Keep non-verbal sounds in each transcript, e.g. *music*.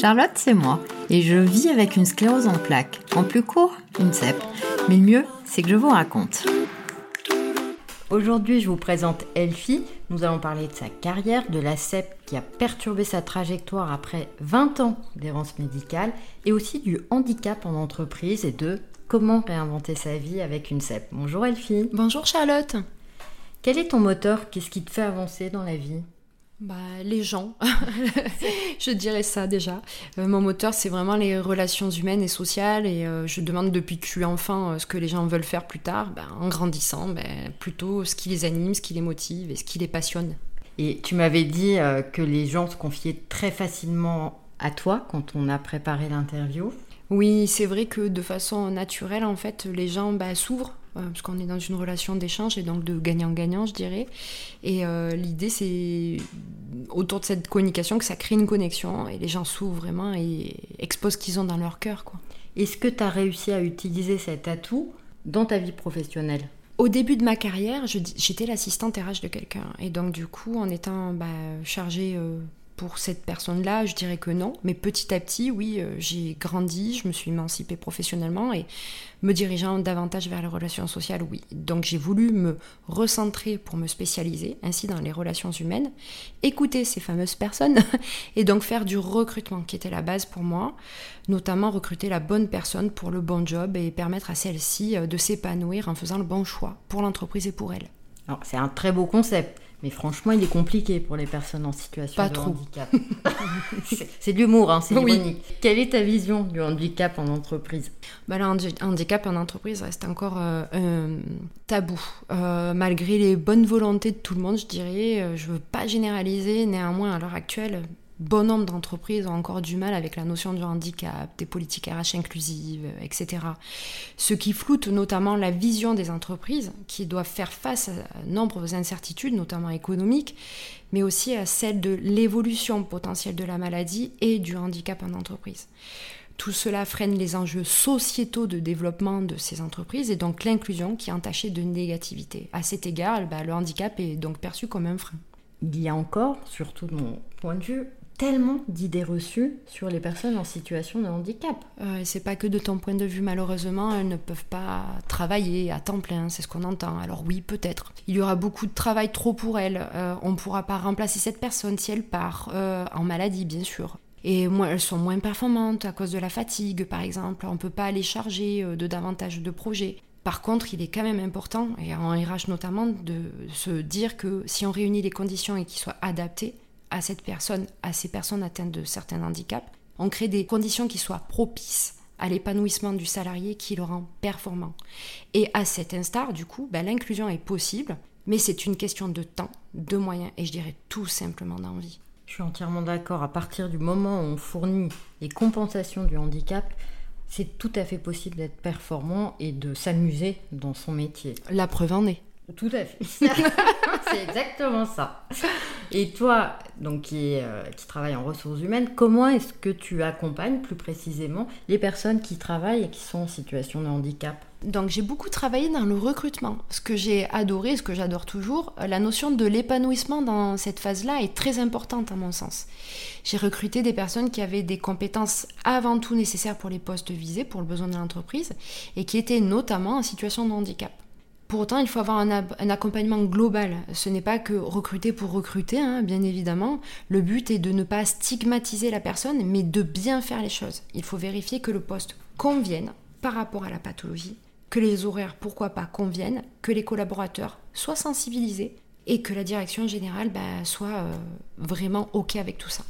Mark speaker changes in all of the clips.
Speaker 1: Charlotte, c'est moi, et je vis avec une sclérose en plaques. En plus court, une CEP. Mais le mieux, c'est que je vous raconte. Aujourd'hui, je vous présente Elfie. Nous allons parler de sa carrière, de la CEP qui a perturbé sa trajectoire après 20 ans d'errance médicale, et aussi du handicap en entreprise et de comment réinventer sa vie avec une CEP. Bonjour Elfie.
Speaker 2: Bonjour Charlotte.
Speaker 1: Quel est ton moteur? Qu'est-ce qui te fait avancer dans la vie?
Speaker 2: Bah, les gens, *laughs* je dirais ça déjà. Euh, mon moteur, c'est vraiment les relations humaines et sociales. Et euh, je demande depuis que je suis enfant euh, ce que les gens veulent faire plus tard. Ben, en grandissant, ben, plutôt ce qui les anime, ce qui les motive et ce qui les passionne.
Speaker 1: Et tu m'avais dit que les gens se confiaient très facilement à toi quand on a préparé l'interview.
Speaker 2: Oui, c'est vrai que de façon naturelle, en fait, les gens bah, s'ouvrent euh, parce qu'on est dans une relation d'échange et donc de gagnant-gagnant, je dirais. Et euh, l'idée, c'est autour de cette communication que ça crée une connexion et les gens s'ouvrent vraiment et exposent ce qu'ils ont dans leur cœur.
Speaker 1: Est-ce que tu as réussi à utiliser cet atout dans ta vie professionnelle?
Speaker 2: Au début de ma carrière, j'étais l'assistante RH de quelqu'un. Et donc, du coup, en étant bah, chargée euh, pour cette personne-là, je dirais que non. Mais petit à petit, oui, euh, j'ai grandi, je me suis émancipée professionnellement et me dirigeant davantage vers les relations sociales, oui. Donc j'ai voulu me recentrer pour me spécialiser ainsi dans les relations humaines, écouter ces fameuses personnes *laughs* et donc faire du recrutement qui était la base pour moi, notamment recruter la bonne personne pour le bon job et permettre à celle-ci euh, de s'épanouir en faisant le bon choix pour l'entreprise et pour elle.
Speaker 1: C'est un très beau concept. Mais franchement, il est compliqué pour les personnes en situation de handicap. *laughs* c'est de l'humour, hein, c'est ironique. Quelle est ta vision du handicap en entreprise?
Speaker 2: Bah, Le handicap en entreprise reste encore euh, un tabou. Euh, malgré les bonnes volontés de tout le monde, je dirais, euh, je ne veux pas généraliser, néanmoins, à l'heure actuelle, bon nombre d'entreprises ont encore du mal avec la notion du handicap, des politiques RH inclusives, etc. Ce qui floute notamment la vision des entreprises qui doivent faire face à nombreuses incertitudes, notamment économiques, mais aussi à celle de l'évolution potentielle de la maladie et du handicap en entreprise. Tout cela freine les enjeux sociétaux de développement de ces entreprises et donc l'inclusion qui est entachée de négativité. À cet égard, bah, le handicap est donc perçu comme un frein.
Speaker 1: Il y a encore, surtout de mon point de vue, tellement d'idées reçues sur les personnes en situation de handicap.
Speaker 2: Euh, c'est pas que de ton point de vue, malheureusement, elles ne peuvent pas travailler à temps plein, c'est ce qu'on entend. Alors oui, peut-être. Il y aura beaucoup de travail trop pour elles. Euh, on ne pourra pas remplacer cette personne si elle part, euh, en maladie, bien sûr. Et elles sont moins performantes à cause de la fatigue, par exemple. On ne peut pas les charger de davantage de projets. Par contre, il est quand même important, et en RH notamment, de se dire que si on réunit les conditions et qu'ils soient adaptés, à cette personne, à ces personnes atteintes de certains handicaps. On crée des conditions qui soient propices à l'épanouissement du salarié qui le rend performant. Et à cet instar, du coup, ben, l'inclusion est possible, mais c'est une question de temps, de moyens et je dirais tout simplement d'envie.
Speaker 1: Je suis entièrement d'accord. À partir du moment où on fournit les compensations du handicap, c'est tout à fait possible d'être performant et de s'amuser dans son métier.
Speaker 2: La preuve en est.
Speaker 1: Tout à fait. *laughs* c'est exactement ça. Et toi, donc qui, euh, qui travaille en ressources humaines, comment est-ce que tu accompagnes plus précisément les personnes qui travaillent et qui sont en situation de handicap?
Speaker 2: Donc j'ai beaucoup travaillé dans le recrutement. Ce que j'ai adoré, ce que j'adore toujours, euh, la notion de l'épanouissement dans cette phase-là est très importante à mon sens. J'ai recruté des personnes qui avaient des compétences avant tout nécessaires pour les postes visés, pour le besoin de l'entreprise, et qui étaient notamment en situation de handicap. Pour autant, il faut avoir un, accompagnement global. Ce n'est pas que recruter pour recruter, hein, bien évidemment. Le but est de ne pas stigmatiser la personne, mais de bien faire les choses. Il faut vérifier que le poste convienne par rapport à la pathologie, que les horaires, pourquoi pas, conviennent, que les collaborateurs soient sensibilisés et que la direction générale bah, soit euh, vraiment OK avec tout ça.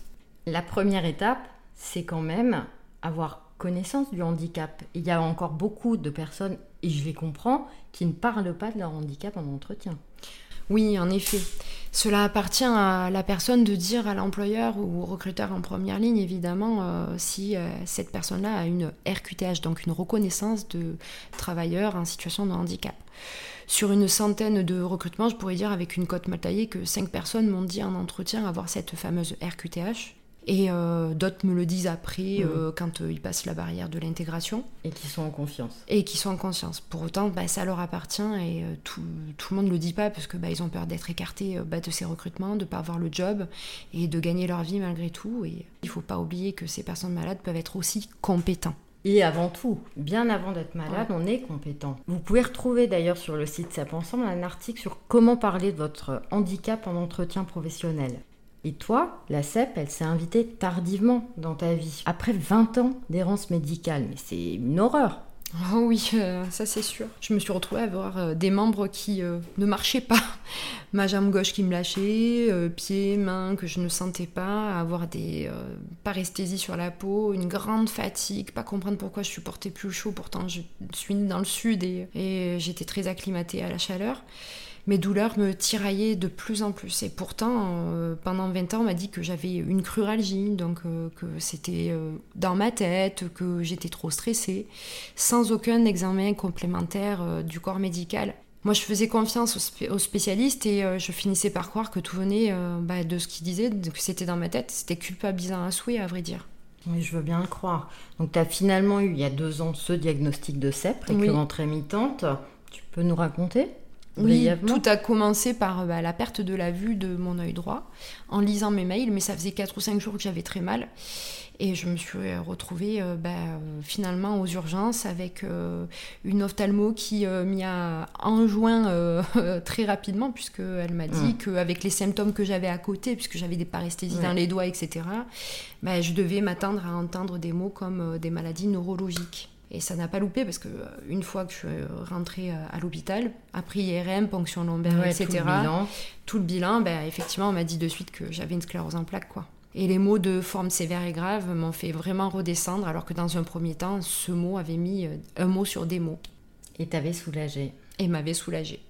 Speaker 1: La première étape, c'est quand même avoir connaissance du handicap. Il y a encore beaucoup de personnes, et je les comprends, qui ne parlent pas de leur handicap en entretien.
Speaker 2: Oui, en effet. Cela appartient à la personne de dire à l'employeur ou au recruteur en première ligne, évidemment, euh, si euh, cette personne-là a une RQTH, donc une reconnaissance de travailleur en situation de handicap. Sur une centaine de recrutements, je pourrais dire avec une cote mal taillée que cinq personnes m'ont dit en entretien avoir cette fameuse RQTH. Et euh, d'autres me le disent après, euh, quand euh, ils passent la barrière de l'intégration,
Speaker 1: Et qui sont en confiance.
Speaker 2: et qui sont en conscience. Pour autant, bah, ça leur appartient et tout, tout le monde ne le dit pas parce que bah, ils ont peur d'être écartés bah, de ces recrutements, de ne pas avoir le job et de gagner leur vie malgré tout. Et il ne faut pas oublier que ces personnes malades peuvent être aussi compétents.
Speaker 1: Et avant tout, bien avant d'être malade, on est compétent. Vous pouvez retrouver d'ailleurs sur le site SAP Ensemble un article sur comment parler de votre handicap en entretien professionnel. Et toi, la CEP, elle s'est invitée tardivement dans ta vie, après 20 ans d'errance médicale. Mais c'est une horreur.
Speaker 2: Oh oui, euh, ça c'est sûr. Je me suis retrouvée à avoir euh, des membres qui euh, ne marchaient pas. *laughs* Ma jambe gauche qui me lâchait, pieds, mains que je ne sentais pas, avoir des paresthésies sur la peau, une grande fatigue, pas comprendre pourquoi je supportais plus chaud, pourtant je suis née dans le sud et, et j'étais très acclimatée à la chaleur. Mes douleurs me tiraillaient de plus en plus. Et pourtant, euh, pendant 20 ans, on m'a dit que j'avais une cruralgie, donc euh, que c'était euh, dans ma tête, que j'étais trop stressée, sans aucun examen complémentaire du corps médical. Moi, je faisais confiance aux, spé- aux spécialistes et je finissais par croire que tout venait bah, de ce qu'ils disaient, que c'était dans ma tête. C'était culpabilisant à souhait, à vrai dire.
Speaker 1: Oui, je veux bien le croire. Donc, tu as finalement eu, il y a deux ans, ce diagnostic de CEP, récurrente rémitante. Tu peux nous raconter?
Speaker 2: Oui, tout a commencé par bah, la perte de la vue de mon œil droit en lisant mes mails, mais ça faisait 4 ou 5 jours que j'avais très mal. Et je me suis euh, retrouvée euh, bah, finalement aux urgences avec euh, une ophtalmo qui euh, m'y a enjoint *laughs* très rapidement, puisqu'elle m'a dit
Speaker 1: Mm.
Speaker 2: qu'avec les symptômes que j'avais à côté, puisque j'avais des paresthésies
Speaker 1: Ouais.
Speaker 2: dans les doigts, etc., bah, je devais m'attendre à entendre des mots comme des maladies neurologiques. Et ça n'a pas loupé parce que euh, une fois que je suis euh, rentrée euh, à l'hôpital, après IRM, ponction lombaire,
Speaker 1: Ouais,
Speaker 2: etc.,
Speaker 1: tout le bilan.
Speaker 2: tout le bilan, ben, effectivement, on m'a dit de suite que j'avais une sclérose en plaques, quoi. Et les mots de forme sévère et grave m'ont fait vraiment redescendre, alors que dans un premier temps, ce mot avait mis un mot sur des mots
Speaker 1: Et t'avais soulagé.
Speaker 2: et m'avait soulagée.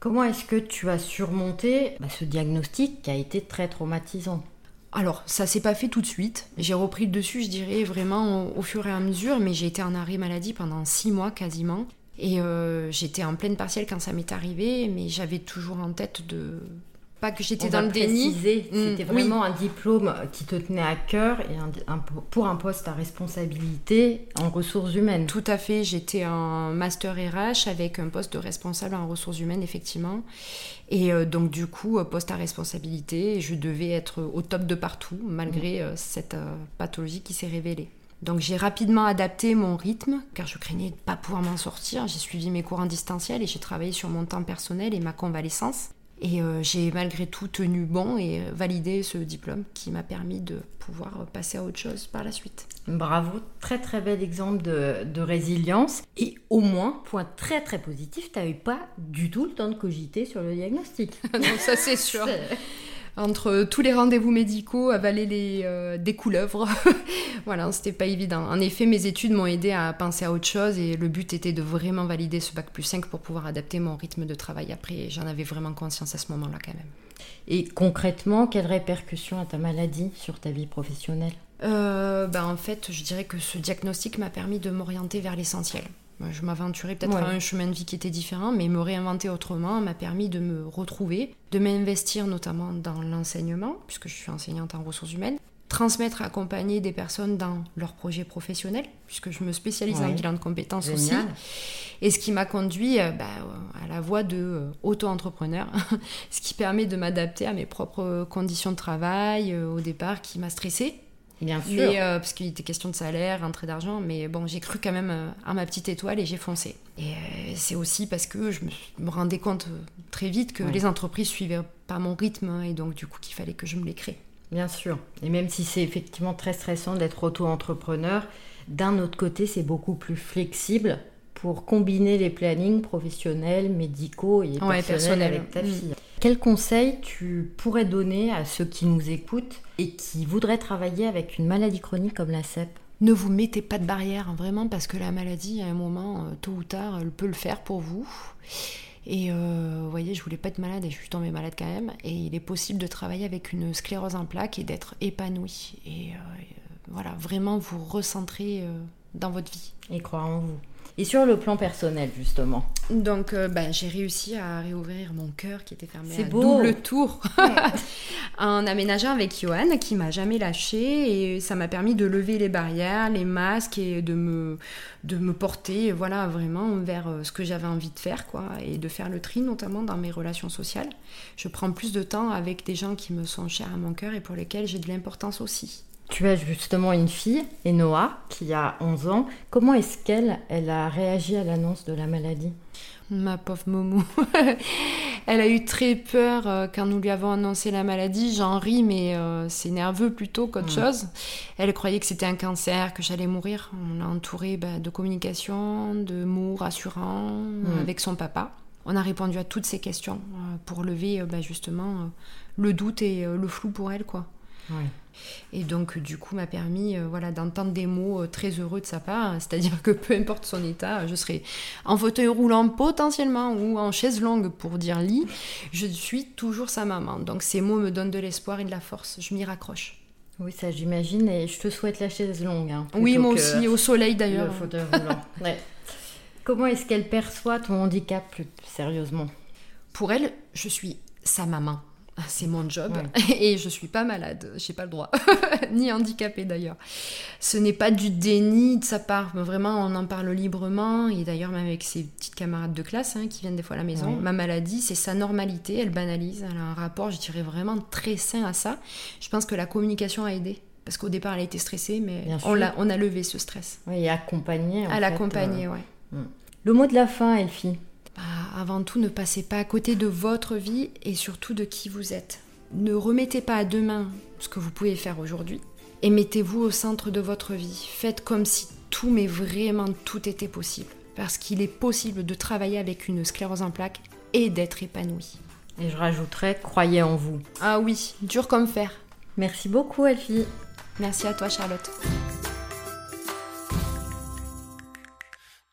Speaker 1: Comment est-ce que tu as surmonté bah, ce diagnostic qui a été très traumatisant?
Speaker 2: Alors, ça s'est pas fait tout de suite. J'ai repris le dessus, je dirais, vraiment au, fur et à mesure, mais j'ai été en arrêt maladie pendant six mois quasiment. Et euh, j'étais en pleine partielle quand ça m'est arrivé, mais j'avais toujours en tête de. Pas que j'étais dans le déni. Mm,
Speaker 1: C'était
Speaker 2: oui.
Speaker 1: vraiment un diplôme qui te tenait à cœur et un- un- pour un poste à responsabilité en ressources humaines.
Speaker 2: Tout à fait, j'étais en master RH avec un poste de responsable en ressources humaines, effectivement. Et euh, donc, du coup, euh, poste à responsabilité, je devais être au top de partout, malgré euh, cette euh, pathologie qui s'est révélée. Donc, j'ai rapidement adapté mon rythme, car je craignais de ne pas pouvoir m'en sortir. J'ai suivi mes cours en distanciel et j'ai travaillé sur mon temps personnel et ma convalescence. Et euh, j'ai malgré tout tenu bon et validé ce diplôme qui m'a permis de pouvoir passer à autre chose par la suite.
Speaker 1: Bravo, très très bel exemple de, de résilience. Et au moins, point très très positif, tu n'avais pas du tout le temps de cogiter sur le diagnostic. *laughs*
Speaker 2: non, ça c'est sûr. *laughs* Entre tous les rendez-vous médicaux, avaler les, euh, des couleuvres, *laughs* voilà, c'était pas évident. En effet, mes études m'ont aidé à penser à autre chose et le but était de vraiment valider ce bac plus 5 pour pouvoir adapter mon rythme de travail après. J'en avais vraiment conscience à ce moment-là quand même.
Speaker 1: Et concrètement, quelles répercussions a ta maladie sur ta vie professionnelle?
Speaker 2: Euh, ben, en fait, je dirais que ce diagnostic m'a permis de m'orienter vers l'essentiel. Euh, Je m'aventurais peut-être
Speaker 1: Ouais.
Speaker 2: à un chemin de vie qui était différent, mais me réinventer autrement m'a permis de me retrouver, de m'investir notamment dans l'enseignement, puisque je suis enseignante en ressources humaines, transmettre, accompagner des personnes dans leurs projets professionnels, puisque je me spécialise en bilan de compétences aussi. Et ce qui m'a conduit euh, bah, à la voie de euh, auto-entrepreneur, *laughs* ce qui permet de m'adapter à mes propres conditions de travail euh, au départ qui m'a stressée.
Speaker 1: Bien sûr.
Speaker 2: Mais, euh, parce qu'il était question de salaire, rentrée d'argent, mais bon, j'ai cru quand même euh, à ma petite étoile et j'ai foncé. Et euh, c'est aussi parce que je me, rendais compte très vite que
Speaker 1: Ouais.
Speaker 2: les entreprises suivaient pas mon rythme hein, et donc du coup qu'il fallait que je me les crée.
Speaker 1: Bien sûr. Et même si c'est effectivement très stressant d'être auto-entrepreneur, d'un autre côté, c'est beaucoup plus flexible pour combiner les plannings professionnels, médicaux et
Speaker 2: Ouais,
Speaker 1: personnels. avec ta
Speaker 2: Mm.
Speaker 1: fille. Quel conseil tu pourrais donner à ceux qui nous écoutent et qui voudraient travailler avec une maladie chronique comme la CEP
Speaker 2: Ne vous mettez pas de barrière, hein, vraiment, parce que la maladie, à un moment, euh, tôt ou tard, elle peut le faire pour vous. Et euh, vous voyez, je voulais pas être malade et je suis tombée malade quand même. Et il est possible de travailler avec une sclérose en plaques et d'être épanoui. Et euh, voilà, vraiment vous recentrer dans votre vie.
Speaker 1: et croire en vous Et sur le plan personnel, justement
Speaker 2: Donc, euh, bah, j'ai réussi à réouvrir mon cœur qui était fermé
Speaker 1: C'est
Speaker 2: à
Speaker 1: beau.
Speaker 2: double tour *laughs* *laughs* en aménageant avec Johan, qui m'a jamais lâché et ça m'a permis de lever les barrières, les masques et de me, de me porter, voilà, vraiment vers euh, ce que j'avais envie de faire, quoi, et de faire le tri, notamment dans mes relations sociales. Je prends plus de temps avec des gens qui me sont chers à mon cœur et pour lesquels j'ai de l'importance aussi.
Speaker 1: Tu as justement une fille, Enoa, qui a 11 ans. Comment est-ce qu'elle elle a réagi à l'annonce de la maladie?
Speaker 2: Ma pauvre Momo. *laughs* Elle a eu très peur euh, quand nous lui avons annoncé la maladie. J'en ris, mais euh, c'est nerveux plutôt qu'autre
Speaker 1: Mm.
Speaker 2: chose. Elle croyait que c'était un cancer, que j'allais mourir. On l'a entourée bah, de communication, de mots rassurants euh,
Speaker 1: Mm.
Speaker 2: avec son papa. On a répondu à toutes ces questions euh, pour lever euh, bah, justement euh, le doute et euh, le flou pour elle, quoi.
Speaker 1: Oui.
Speaker 2: Et donc, du coup, m'a permis euh, voilà, d'entendre des mots euh, très heureux de sa part. *laughs* C'est-à-dire que peu importe son état, je serai en fauteuil roulant potentiellement ou en chaise longue pour dire lit, je suis toujours sa maman. Donc, ces mots me donnent de l'espoir et de la force. Je m'y raccroche.
Speaker 1: Oui, ça j'imagine, et je te souhaite la chaise longue. hein,
Speaker 2: Oui, moi aussi, au soleil
Speaker 1: Le
Speaker 2: d'ailleurs.
Speaker 1: fauteuil roulant. *laughs* Ouais. Comment est-ce qu'elle perçoit ton handicap plus sérieusement?
Speaker 2: Pour elle, je suis sa maman. C'est mon job
Speaker 1: Ouais. *laughs*
Speaker 2: et je suis pas malade, j'ai pas le droit, *laughs* ni handicapée d'ailleurs. Ce n'est pas du déni de sa part, mais vraiment on en parle librement et d'ailleurs même avec ses petites camarades de classe hein, qui viennent des fois à la maison.
Speaker 1: Ouais.
Speaker 2: Ma maladie, c'est sa normalité, elle banalise, elle a un rapport, je dirais vraiment très sain à ça. Je pense que la communication a aidé parce qu'au départ elle a été stressée, mais
Speaker 1: Bien
Speaker 2: on a levé ce stress.
Speaker 1: Oui, et accompagner.
Speaker 2: à l'accompagner, ouais.
Speaker 1: euh. Le mot de la fin, Elfie.
Speaker 2: Bah, avant tout, ne passez pas à côté de votre vie et surtout de qui vous êtes. Ne remettez pas à demain ce que vous pouvez faire aujourd'hui et mettez-vous au centre de votre vie. Faites comme si tout, mais vraiment tout était possible. Parce qu'il est possible de travailler avec une sclérose en plaques et d'être épanoui.
Speaker 1: Et je rajouterai, croyez en vous.
Speaker 2: Ah oui, dur comme fer.
Speaker 1: Merci beaucoup, Elfie.
Speaker 2: Merci à toi Charlotte.